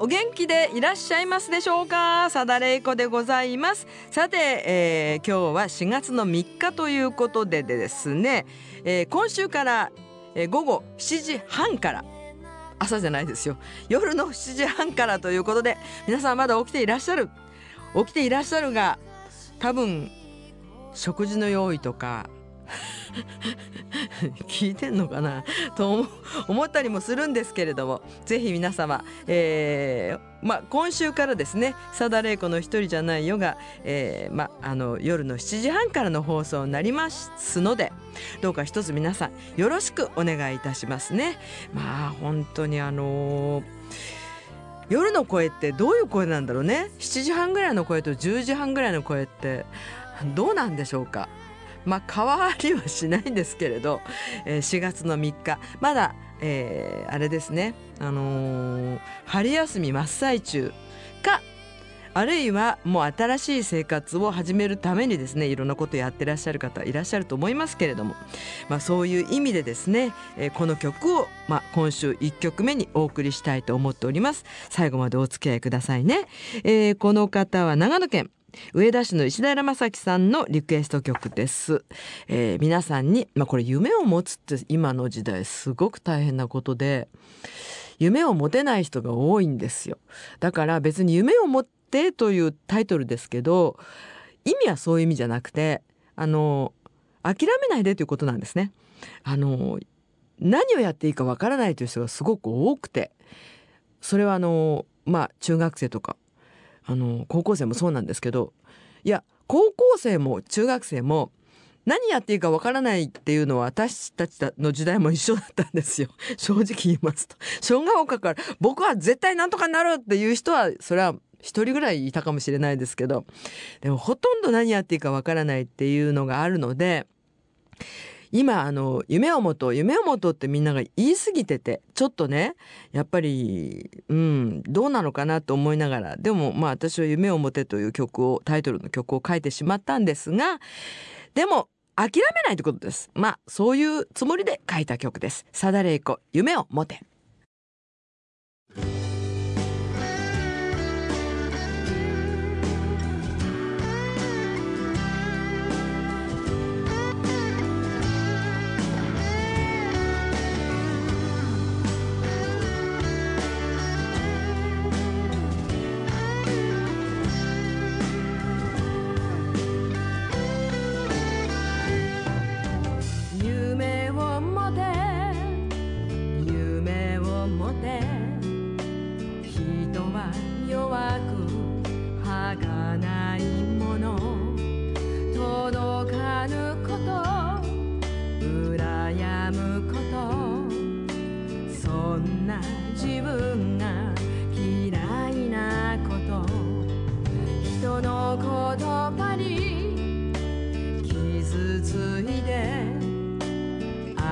お元気でいらっしゃいますでしょうか？さだれいこでございます。さて、えー今日は4月の3日ということでですね、えー今週から、えー午後7時半から朝じゃないですよ。夜の7時半からということで皆さんまだ起きていらっしゃる？起きていらっしゃるが多分食事の用意とか 聞いてんのかな？と思ったりもするんですけれども。ぜひ皆様、えーま、今週からですね「さだれいこの一人じゃないよが」えーまあ、あの夜の7時半からの放送になりますのでどうか一つ皆さんよろしくお願いいたしますね。まあ本当にあのー夜の声ってどういう声なんだろうね？7時半ぐらいの声と10時半ぐらいの声ってどうなんでしょうか？まあ変わりはしないんですけれど、えー4月の3日。まだ、えーあれですね。あのー春休み真っ最中かあるいはもう新しい生活を始めるためにですねいろんなことやってらっしゃる方いらっしゃると思いますけれども、まあ、そういう意味でですね、えーこの曲を、まあ、今週1曲目にお送りしたいと思っております。最後までお付き合いくださいね、えーこの方は長野県上田市の石平正樹さんのリクエスト曲です、えー皆さんに、まあ、これ夢を持つって今の時代すごく大変なことで夢を持てない人が多いんですよ。だから別に夢を持ってというタイトルですけど意味はそういう意味じゃなくてあの諦めないでということなんですね。あの何をやっていいかわからないという人がすごく多くてそれはあのまあ中学生とかあの高校生もそうなんですけどいや高校生も中学生も何やっていいかわからないっていうのは私たちの時代も一緒だったんですよ。正直言いますと。小学校から僕は絶対なんとかなるっていう人はそれは一人ぐらいいたかもしれないですけどでもほとんど何やっていいかわからないっていうのがあるので今あの夢を持とう夢を持とうってみんなが言い過ぎててちょっとねやっぱりうんどうなのかなと思いながらでもまあ私は「夢を持て」という曲をタイトルの曲を書いてしまったんですがでも諦めないってことです。まあそういうつもりで書いた曲です「サダレイコ夢を持て」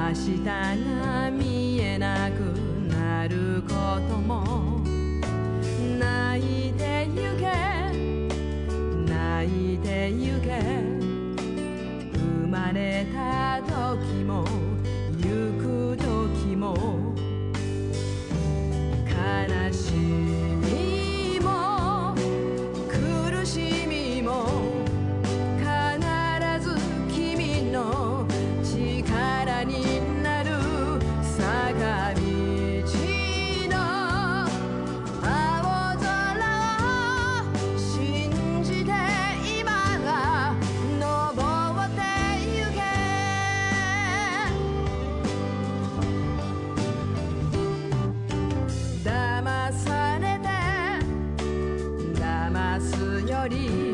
明日が見えなくなることもす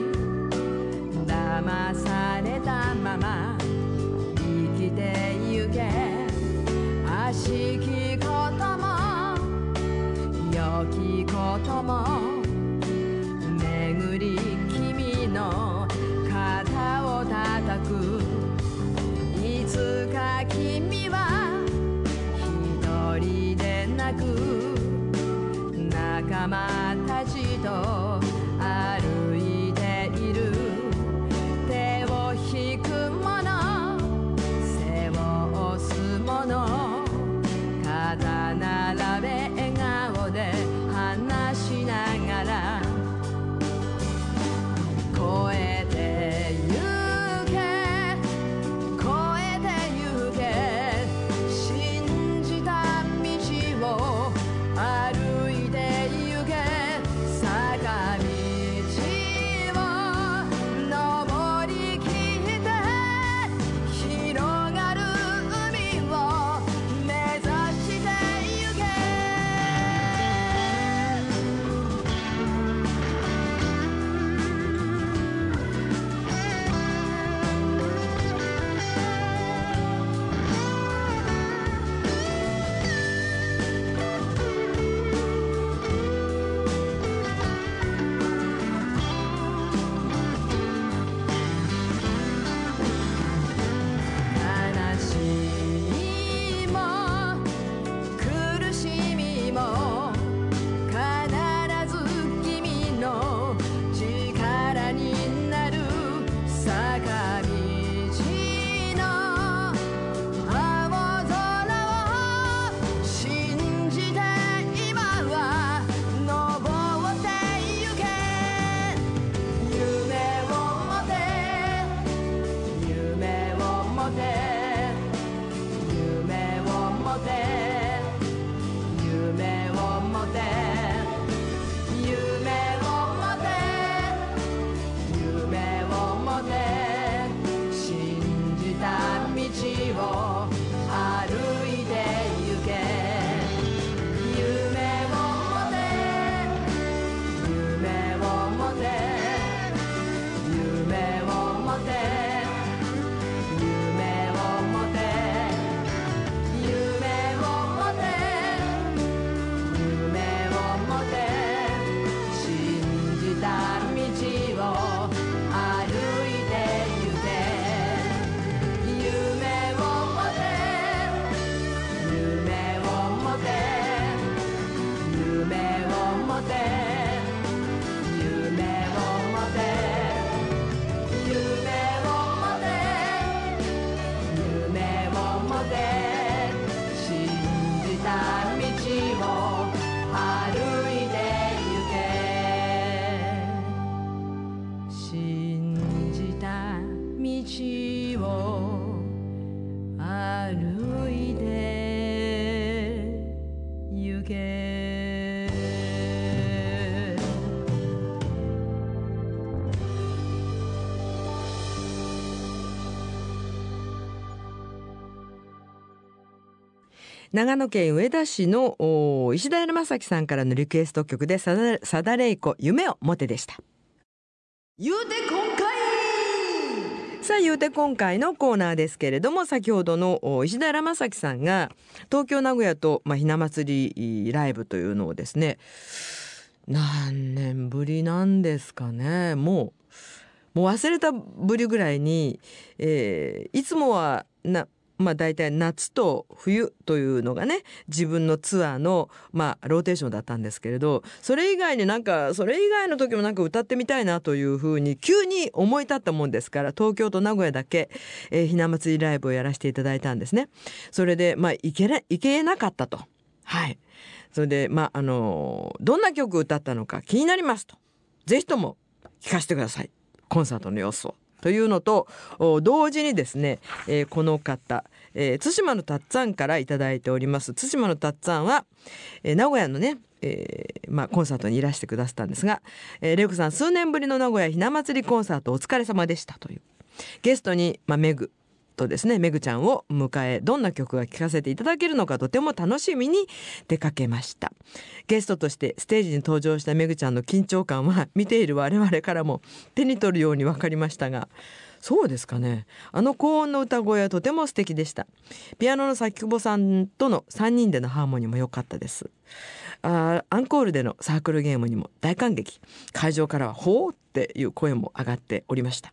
長野県上田市のお石田山正樹さんからのリクエスト曲でさださだれいこ夢を持てでした。言うて今回。さあ言うて今回のコーナーですけれども先ほどのお石田山正樹さんが東京名古屋と、まあ、ひな祭りライブというのをですね何年ぶりなんですかね。もうもう忘れたぶりぐらいに、えーいつもはなまあ大体夏と冬というのがね自分のツアーのまあローテーションだったんですけれどそれ以外になんかそれ以外の時もなんか歌ってみたいなというふうに急に思い立ったもんですから東京と名古屋だけ、えーひな祭りライブをやらせていただいたんですね。それでまあ行けな行けなかったと。はいそれでまああのどんな曲歌ったのか気になりますとぜひとも聞かせてくださいコンサートの様子を。というのと同時にですね、えーこの方、えー対馬のたっつぁんからいただいております。対馬のたっつぁんは、えー名古屋のねえーまあ、コンサートにいらしてくださったんですが、えー、レイコさん数年ぶりの名古屋ひな祭りコンサートお疲れ様でしたという。ゲストに、まあ、メグとですね。めぐちゃんを迎えどんな曲が聴かせていただけるのかとても楽しみに出かけました。ゲストとしてステージに登場しためぐちゃんの緊張感は見ている我々からも手に取るように分かりましたがそうですかね。あの高音の歌声はとても素敵でした。ピアノの崎久保さんとの3人でのハーモニーも良かったです。あアンコールでのサークルゲームにも大感激。会場からは「ほう!」っていう声も上がっておりました。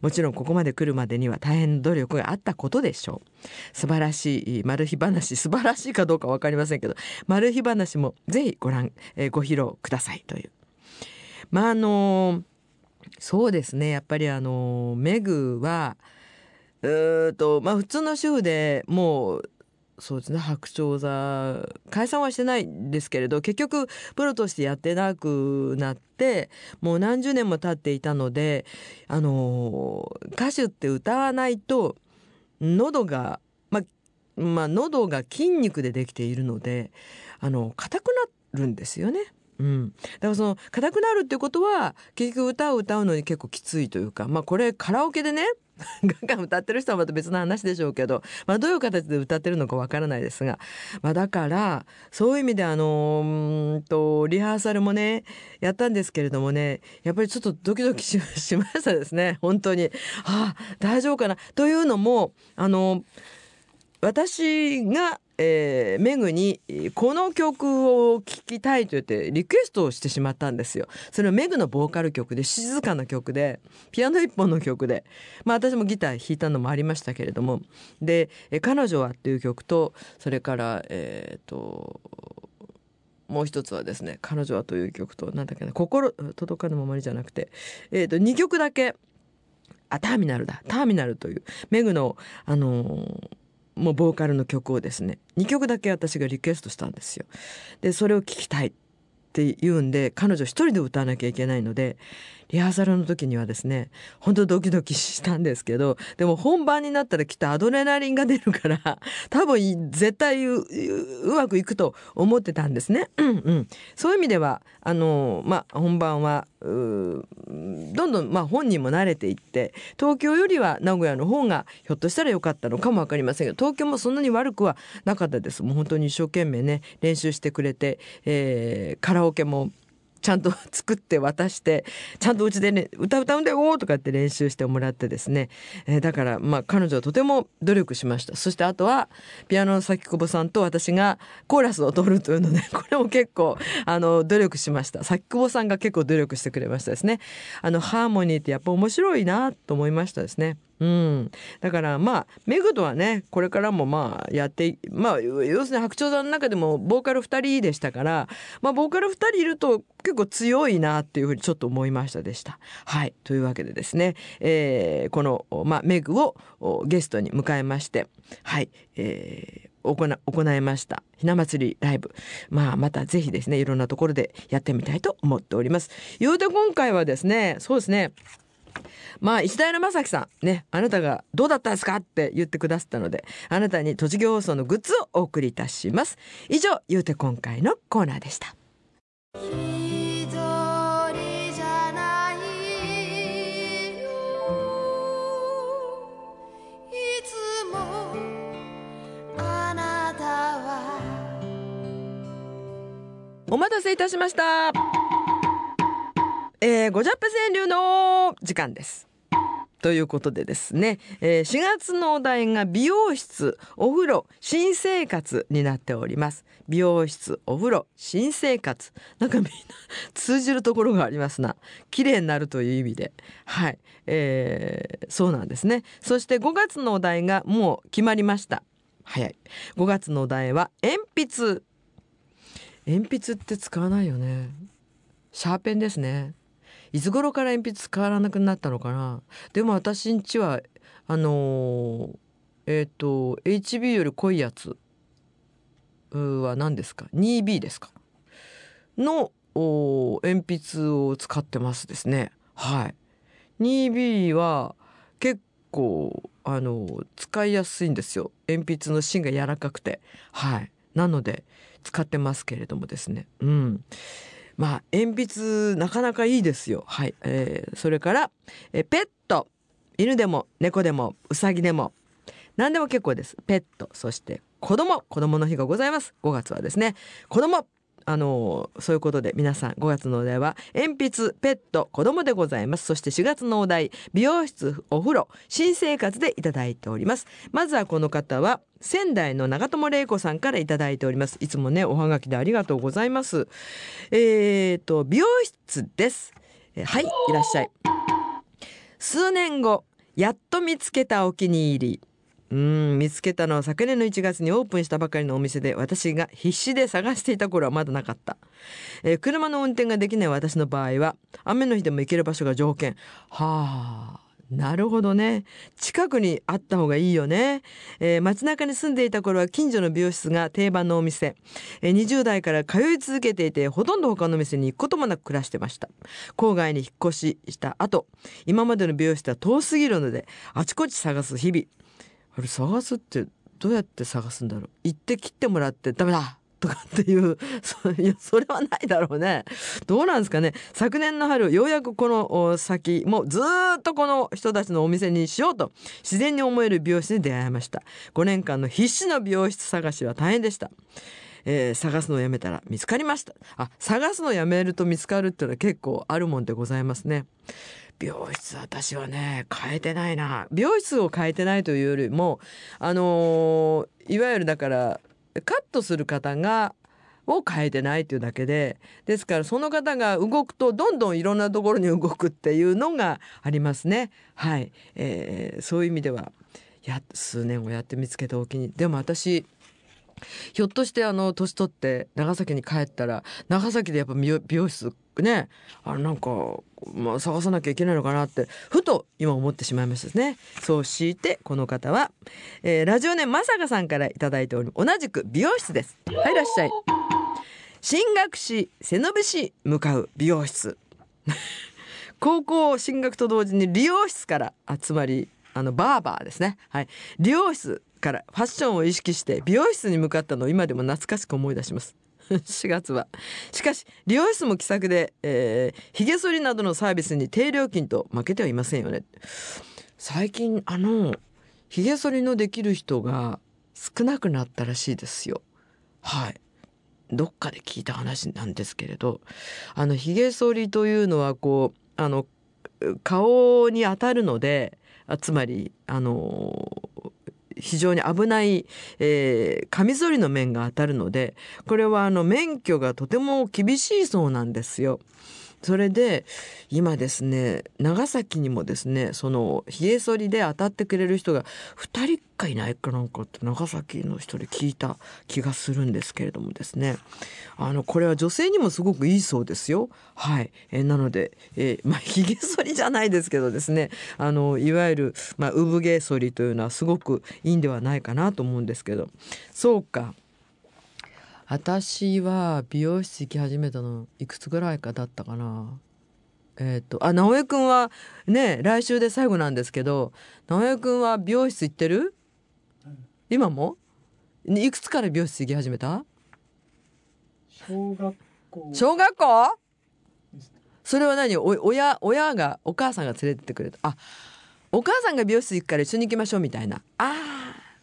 もちろんここまで来るまでには大変努力があったことでしょう。素晴らしいマル秘話素晴らしいかどうか分かりませんけどマル秘話もぜひご覧、えーご披露くださいという。まああのそうですね。やっぱりあのメグはうーとまあ普通の主婦でもうそうですね白鳥座解散はしてないんですけれど結局プロとしてやってなくなってもう何十年も経っていたのであの歌手って歌わないと喉がままあ喉が筋肉でできているのであの硬くなるんですよね。うん、だからその硬くなるっていうことは結局歌を歌うのに結構きついというかまあこれカラオケでね ガンガン歌ってる人はまた別の話でしょうけど、まあ、どういう形で歌ってるのかわからないですが、まあ、だからそういう意味であのうーんとリハーサルもねやったんですけれどもねやっぱりちょっとドキドキししましたですね。本当に。ああ大丈夫かな。というのもあの私が、えー、メグにこの曲を聴きたいと言ってリクエストをしてしまったんですよ。それはメグのボーカル曲で静かな曲でピアノ一本の曲でまあ私もギター弾いたのもありましたけれどもで「彼女は」っていう曲とそれからえっ、ともう一つはですね「彼女は」という曲となんだっけな「心届かぬままに」じゃなくて、えー、と2曲だけあターミナルだターミナルというメグのあのーもうボーカルの曲をですね2曲だけ私がリクエストしたんですよ。でそれを聴きたいって言うんで彼女一人で歌わなきゃいけないのでリハーサルの時にはですね本当ドキドキしたんですけどでも本番になったらきっとアドレナリンが出るから多分絶対うううまくいくと思ってたんですね。うんうん、そういう意味ではあの、まあ、本番はどんどん、まあ、本人も慣れていって東京よりは名古屋の方がひょっとしたら良かったのかも分かりませんけど東京もそんなに悪くはなかったですもう本当に一生懸命ね練習してくれて、えーカラオケもちゃんと作って渡してちゃんとうちでね歌歌うんだよとかって練習してもらってですね、えーだからまあ彼女はとても努力しました。そしてあとはピアノの崎久保さんと私がコーラスを取るというので これも結構あの努力しました。崎久保さんが結構努力してくれましたですね。あのハーモニーってやっぱ面白いなと思いましたですね。うん、だからまあメグとはねこれからもまあやってまあ要するに白鳥座の中でもボーカル2人でしたからまあボーカル2人いると結構強いなっていうふうにちょっと思いましたでした。はい。というわけでですね、えーこの、まあ、メグをゲストに迎えましてはい、えー行行いました。ひな祭りライブ。まあまたぜひですねいろんなところでやってみたいと思っております。言うて今回はですねそうですねまあ、石平正樹さん、ね、あなたがどうだったんですかって言ってくださったので、あなたに栃木放送のグッズをお送りいたします。以上、ゆうて今回のコーナーでした。お待たせいたしました。えー、ごじゃっぺ川柳の時間です。ということでですね、えー、4月のお題が美容室お風呂新生活になっております。美容室お風呂新生活。なんかみんな通じるところがありますな。綺麗になるという意味で。はい、えー、そうなんですね。そして5月のお題がもう決まりました。早い。5月のお題は鉛筆。鉛筆って使わないよね。シャーペンですね。いつ頃から鉛筆使わなくなったのかな？でも私んちはあのー、えっ、ー、と HB より濃いやつは何ですか？2B ですか？の鉛筆を使ってますですね。はい。2B は結構あの使いやすいんですよ。鉛筆の芯が柔らかくて。はい。なので使ってますけれどもですね。うん。まあ鉛筆なかなかいいですよ。はい、えー、それから、えペット。犬でも猫でもうさぎでも。何でも結構です。ペット。そして子供。子供の日がございます。5月はですね子供あのそういうことで皆さん5月のお題は鉛筆ペット子供でございます。そして4月のお題美容室お風呂新生活でいただいております。まずはこの方は仙台の長友玲子さんからいただいております。いつもねおはがきでありがとうございます。えーと美容室です。はいいらっしゃい。数年後やっと見つけたお気に入り。うん見つけたのは昨年の1月にオープンしたばかりのお店で私が必死で探していた頃はまだなかった、えー、車の運転ができない私の場合は雨の日でも行ける場所が条件。はあなるほどね。近くにあった方がいいよね、えー、街中に住んでいた頃は近所の美容室が定番のお店、えー、20代から通い続けていてほとんど他の店に行くこともなく暮らしてました。郊外に引っ越しした後今までの美容室は遠すぎるのであちこち探す日々。あれ探すってどうやって探すんだろう？行って切ってもらってダメだ！とかっていう そいやそれはないだろうね。どうなんですかね？昨年の春ようやくこの先もうずっとこの人たちのお店にしようと自然に思える美容室に出会いました。5年間の必死の美容室探しは大変でした。えー、探すのをやめたら見つかりました。あ探すのをやめると見つかるっていうのは結構あるもんでございますね。美容室私はね変えてないな。美容室を変えてないというよりもあのー、いわゆるだからカットする方がを変えてないというだけでですからその方が動くとどんどんいろんなところに動くっていうのがありますね。はい、えー、そういう意味ではや数年をやって見つけたお気にでも私ひょっとしてあの年取って長崎に帰ったら長崎でやっぱ美容室ねあなんか、まあ、探さなきゃいけないのかなってふと今思ってしまいましたね。そうしてこの方は、えー、ラジオネームまさかさんから頂いており同じく美容室です。はいいらっしゃい。進学し背伸びし向かう美容室。高校進学と同時に理容室から集まりあのバーバーですね。はい。理容室からファッションを意識して美容室に向かったのを今でも懐かしく思い出します。4月は。しかし理容室も気さくで、えー、髭剃りなどのサービスに低料金と負けてはいませんよね。最近あの髭剃りのできる人が少なくなったらしいですよ。はい。どっかで聞いた話なんですけれどあの髭剃りというのはこうあの顔に当たるのでつまりあの非常に危ない、えー、カミソリの面が当たるのでこれはあの免許がとても厳しいそうなんですよ。それで今ですね長崎にもですねその冷え剃りで当たってくれる人が2人かいないかなんかって長崎の人で聞いた気がするんですけれどもですね。あのこれは女性にもすごくいいそうですよ。はい、えー、なので、えー、まあひげ剃りじゃないですけどですね。あのいわゆる、まあ、産毛剃りというのはすごくいいんではないかなと思うんですけど。そうか。私は美容室行き始めたのいくつぐらいかだったかな。えっ、ー、とあ直江くんはね来週で最後なんですけど直江くんは美容室行ってる、今も？いくつから美容室行き始めた？小学校。小学校？それは何？お親親がお母さんが連れてってくれた。あお母さんが美容室行くから一緒に行きましょうみたいな。あ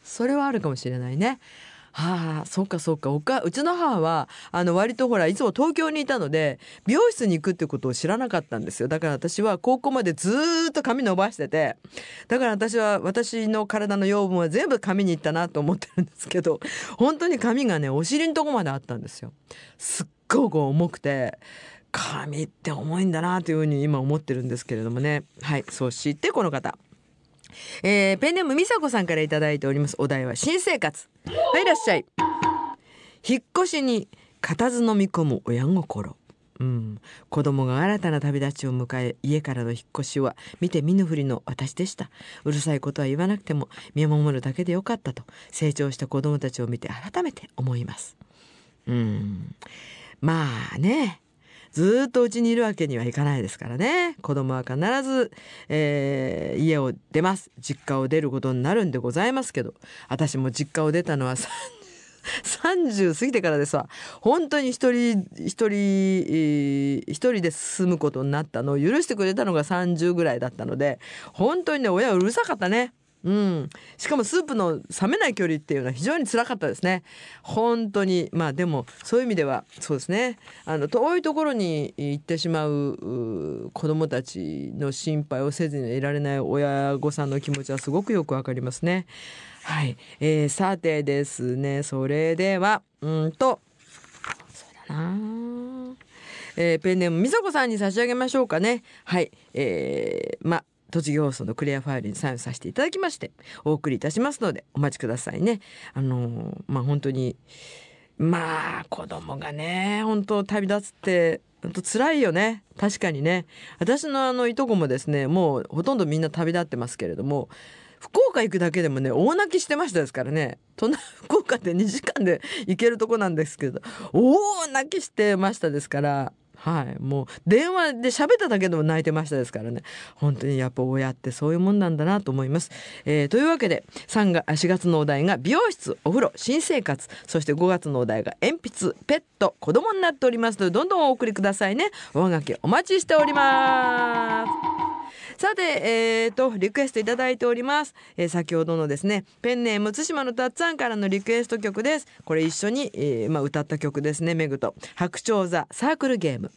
それはあるかもしれないねはあそうかそうか。おかうちの母はあの割とほらいつも東京にいたので美容室に行くってことを知らなかったんですよ。だから私は高校までずっと髪伸ばしててだから私は私の体の養分は全部髪に行ったなと思ってるんですけど本当に髪がねお尻のとこまであったんですよ。すっごく重くて髪って重いんだなというふうに今思ってるんですけれどもね。はいそしてこの方。えーペンネームみさこさんからいただいております。お題は新生活。はいらっしゃい。引っ越しに固唾飲み込む親心。うん、子供が新たな旅立ちを迎え家からの引っ越しは見て見ぬふりの私でした。うるさいことは言わなくても見守るだけでよかったと成長した子供たちを見て改めて思います。うん。まあね。ずっとうちにいるわけにはいかないですからね。子供は必ず、えー家を出ます。実家を出ることになるんでございますけど。私も実家を出たのは30過ぎてからですわ。本当に一人一人えー一人で住むことになったのを許してくれたのが30ぐらいだったので本当にね親うるさかったね。うん、しかもスープの冷めない距離っていうのは非常につらかったですね。本当に。まあでもそういう意味ではそうですね。あの遠いところに行ってしまう子どもたちの心配をせずにいられない親御さんの気持ちはすごくよくわかりますね。はい、えー、さてですね。それではうんとそうだな。えーペンネームみさこさんに差し上げましょうかね。はい。えー、ま栃木放送のクリアファイルにサインさせていただきましてお送りいたしますのでお待ちくださいね。あのーまあ本当にまあ子供がね本当旅立つって本当辛いよね。確かにね。私のあのいとこもですねもうほとんどみんな旅立ってますけれども福岡行くだけでもね大泣きしてましたですからね。隣福岡って2時間で行けるとこなんですけど大泣きしてましたですからはい。もう電話で喋っただけでも泣いてましたですからね。本当にやっぱ親ってそういうもんなんだなと思います、えーというわけで3月4月のお題が美容室お風呂新生活。そして5月のお題が鉛筆ペット子供になっておりますのでどんどんお送りくださいね。おはがきお待ちしております。さて、えー、とリクエストいただいております、えー先ほどのですねペンネーム対馬のたっつぁんからのリクエスト曲です。これ一緒に、えーまあ、歌った曲ですねメグと。白鳥座サークルゲーム。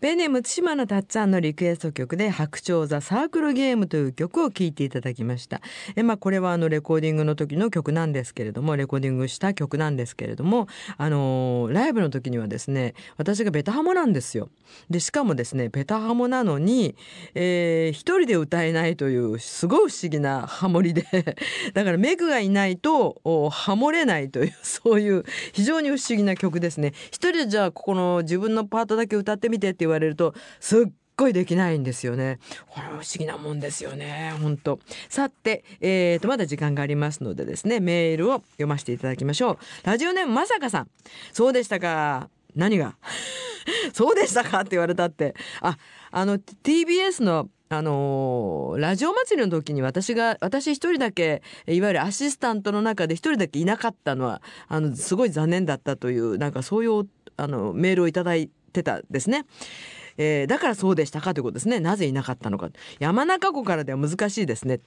ペンネーム対馬のたっつぁんのリクエスト曲で白鳥座サークルゲームという曲を聴いていただきました。えまあこれはあのレコーディングの時の曲なんですけれどもレコーディングした曲なんですけれどもあのーライブの時にはですね私がベタハモなんですよ。でしかもですねベタハモなのに、えー一人で歌えないというすごい不思議なハモリで だからメグがいないとおハモれないというそういう非常に不思議な曲ですね。一人でじゃあここの自分のパートだけ歌ってみてって言言われるとすっごいできないんですよね。これ不思議なもんですよね。本当。さて、えー、とまだ時間がありますのでですね、メールを読ませていただきましょう。ラジオネームまさかさん。そうでしたか。何が？そうでしたか？って言われたって。あ、あの TBS のあのーラジオ祭りの時に私が私一人だけいわゆるアシスタントの中で一人だけいなかったのはあのすごい残念だったというなんかそういうあのメールをいただいてたですね。えーだからそうでしたかということですね。なぜいなかったのか。山中湖からでは難しいですね。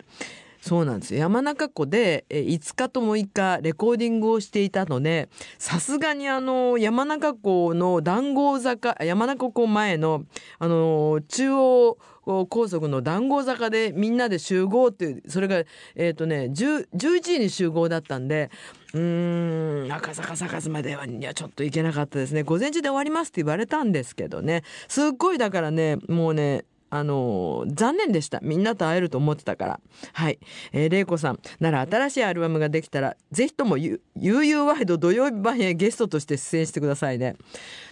そうなんです。山中湖で5日と6日レコーディングをしていたのでさすがにあの山中湖の談合坂山中湖前のあの中央高速の談合坂でみんなで集合っていうそれがえっ、とね11時に集合だったんでうん赤坂サカスまではいやちょっと行けなかったですね。午前中で終わりますって言われたんですけどね。すっごいだからねもうねあの残念でした。みんなと会えると思ってたから。はい、えー、玲子さん。なら新しいアルバムができたらぜひともゆ悠々ワイド土曜日版へゲストとして出演してくださいね。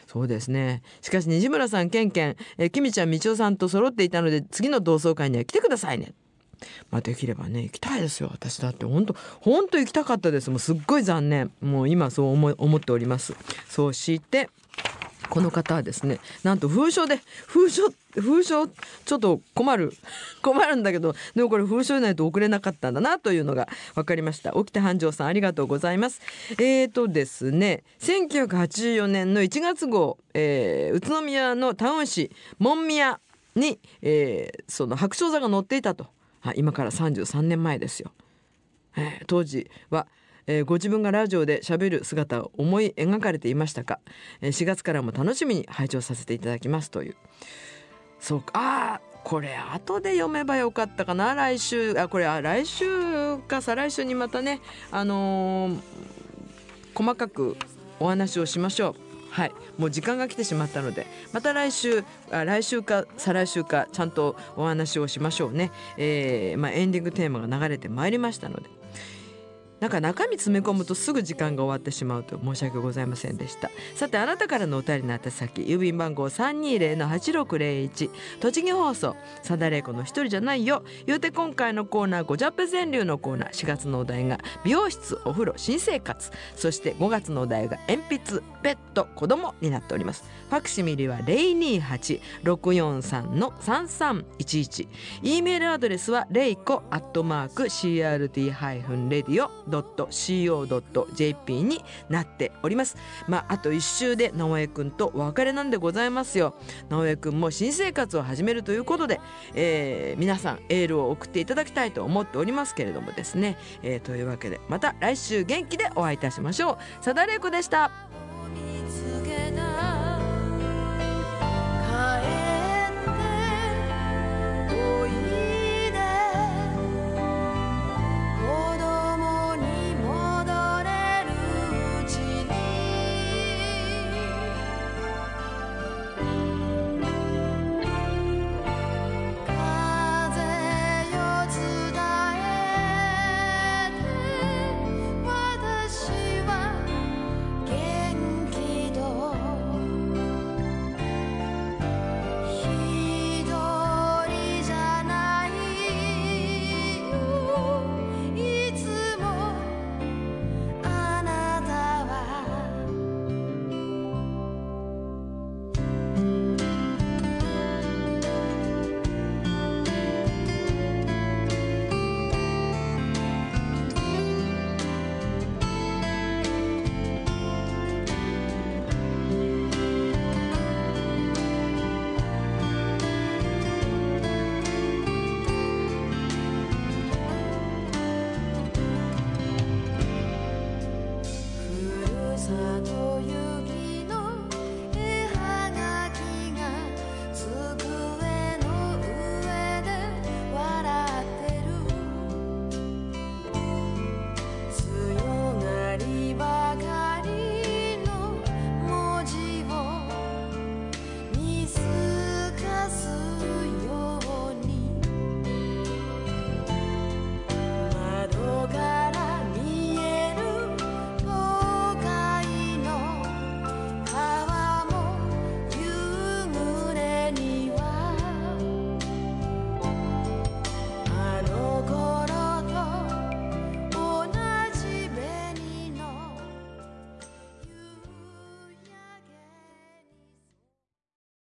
そうですね。しかし西村さんケンケン、えー、キミちゃんみちおさんと揃っていたので次の同窓会には来てくださいね。まあ、できればね行きたいですよ。私だって。本当本当行きたかったです。もうすっごい残念。もう今そう思思っております。そしてこの方はですねなんと封書で封書封書ちょっと困る 困るんだけどでもこれ封書でないと送れなかったんだなというのが分かりました。沖田繁盛さんありがとうございます。えーとですね1984年の1月号、えー宇都宮のタウン誌門宮に、えーその白鳥座が載っていたと、はい、今から33年前ですよ。えー当時は、えーご自分がラジオで喋る姿を思い描かれていましたか、えー4月からも楽しみに拝聴させていただきますという。そうか。あこれ後で読めばよかったかな。来週あこれあ来週か再来週にまたねあのー細かくお話をしましょう。はい、もう時間が来てしまったので。また来週あ来週か再来週かちゃんとお話をしましょうね、えーまあ、エンディングテーマが流れてまいりましたので。なんか中身詰め込むとすぐ時間が終わってしまうと申し訳ございませんでした。さてあなたからのお便りの宛先郵便番号320-8601栃木放送さだれいこの一人じゃないよ。言うて今回のコーナーごじゃっぺ川柳のコーナー。4月のお題が美容室お風呂新生活。そして5月のお題が鉛筆ペット子供になっております。ファクシミリは028-643の3311 e メールアドレスはレイコアットマーク CRT-radio .co.jp になっております。まああと一周で直江くんとお別れなんでございますよ。直江くんも新生活を始めるということで、えー皆さんエールを送っていただきたいと思っておりますけれどもですね、えーというわけでまた来週元気でお会いいたしましょう。さだれいこでした。